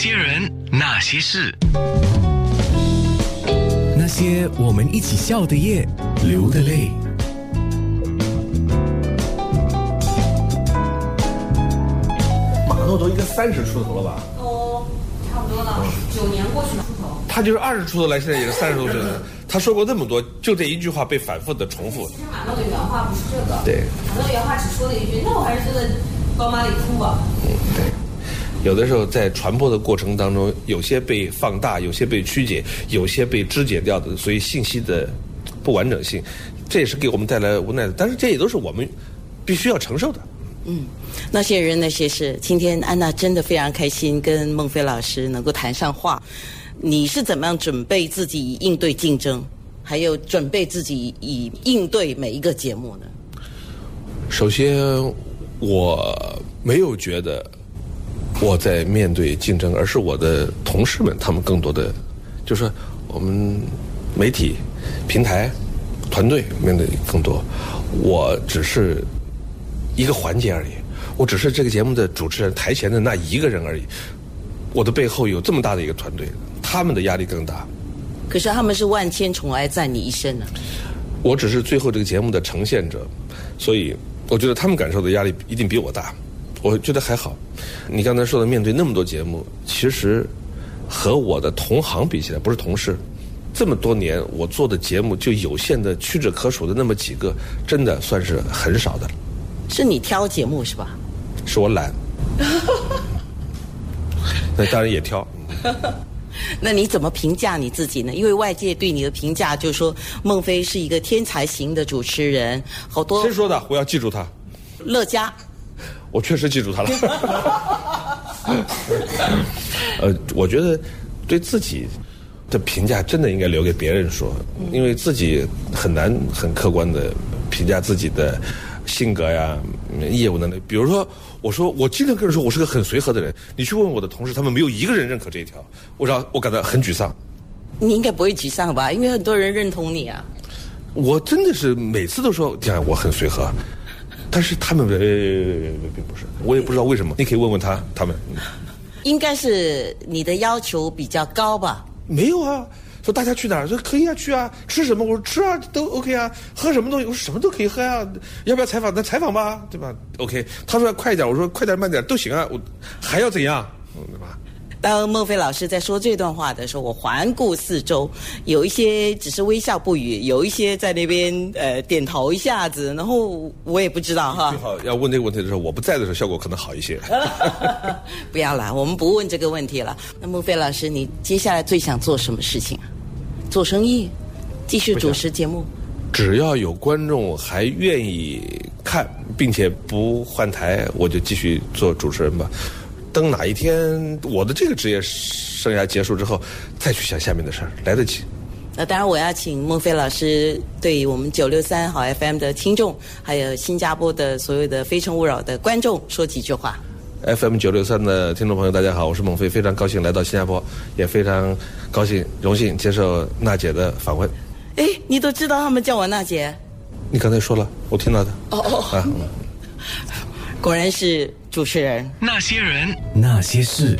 些人，那些事，那些我们一起笑的夜，流的泪。马诺都应该三十出头了吧？哦差不多了，九年过去了出头。他就是二十出头来，现在也是三十多岁了。他说过那么多，就这一句话被反复的重复。其实马诺的原话不是这个，对马诺原话只说了一句：“那我还是觉得宝马里哭吧。对，有的时候在传播的过程当中，有些被放大，有些被曲解，有些被肢解掉的，所以信息的不完整性，这也是给我们带来无奈的。但是这也都是我们必须要承受的。嗯那些人那些事，今天安娜真的非常开心，跟孟非老师能够谈上话。你是怎么样准备自己应对竞争，还有准备自己以应对每一个节目呢？首先，我没有觉得我在面对竞争，而是我的同事们，他们更多的就是我们媒体、平台、团队面对更多，我只是一个环节而已，我只是这个节目的主持人，台前的那一个人而已。我的背后有这么大的一个团队，他们的压力更大。可是他们是万千宠爱在你一身呢、我只是最后这个节目的呈现者，所以我觉得他们感受的压力一定比我大。我觉得还好。你刚才说的面对那么多节目，其实和我的同行比起来，不是同事，这么多年我做的节目就有限的屈指可数的那么几个，真的算是很少的。是你挑节目是吧？是我懒，那当然也挑。那你怎么评价你自己呢？因为外界对你的评价就是说孟非是一个天才型的主持人，好多谁说的？我要记住他。乐嘉。我确实记住他了。呃，我觉得对自己的评价真的应该留给别人说，因为自己很难很客观的评价自己的性格呀、嗯业务能力。比如说，我说我经常跟人说我是个很随和的人，你去问我的同事，他们没有一个人认可这一条，我让我感到很沮丧。你应该不会沮丧吧？因为很多人认同你啊。我真的是每次都说这样我很随和，但是他们呃并不是，我也不知道为什么。你可以问问他，他们。应该是你的要求比较高吧？没有啊，说大家去哪儿？说可以啊，去啊，吃什么？我说吃啊，都 OK 啊，喝什么东西？我说什么都可以喝啊，要不要采访？那采访吧，对吧？OK，他说快一点，我说快点慢点都行啊，我还要怎样？嗯对吧？当孟非老师在说这段话的时候，我环顾四周，有一些只是微笑不语，有一些在那边呃点头一下子，然后我也不知道哈最。好要问这个问题的时候，我不在的时候，效果可能好一些。不要啦，我们不问这个问题了。那孟非老师，你接下来最想做什么事情啊？做生意，继续主持节目。只要有观众还愿意看，并且不换台，我就继续做主持人吧。等哪一天我的这个职业生涯结束之后，再去想下面的事儿，来得及。那当然，我要请孟非老师对我们九六三好 FM 的听众，还有新加坡的所有的《非诚勿扰》的观众说几句话。FM 九六三的听众朋友，大家好，我是孟非，非常高兴来到新加坡，也非常高兴荣幸接受娜姐的访问。哎，你都知道他们叫我娜姐，你刚才说了，我听到的。哦哦，啊，嗯果然是主持人。那些人，那些事。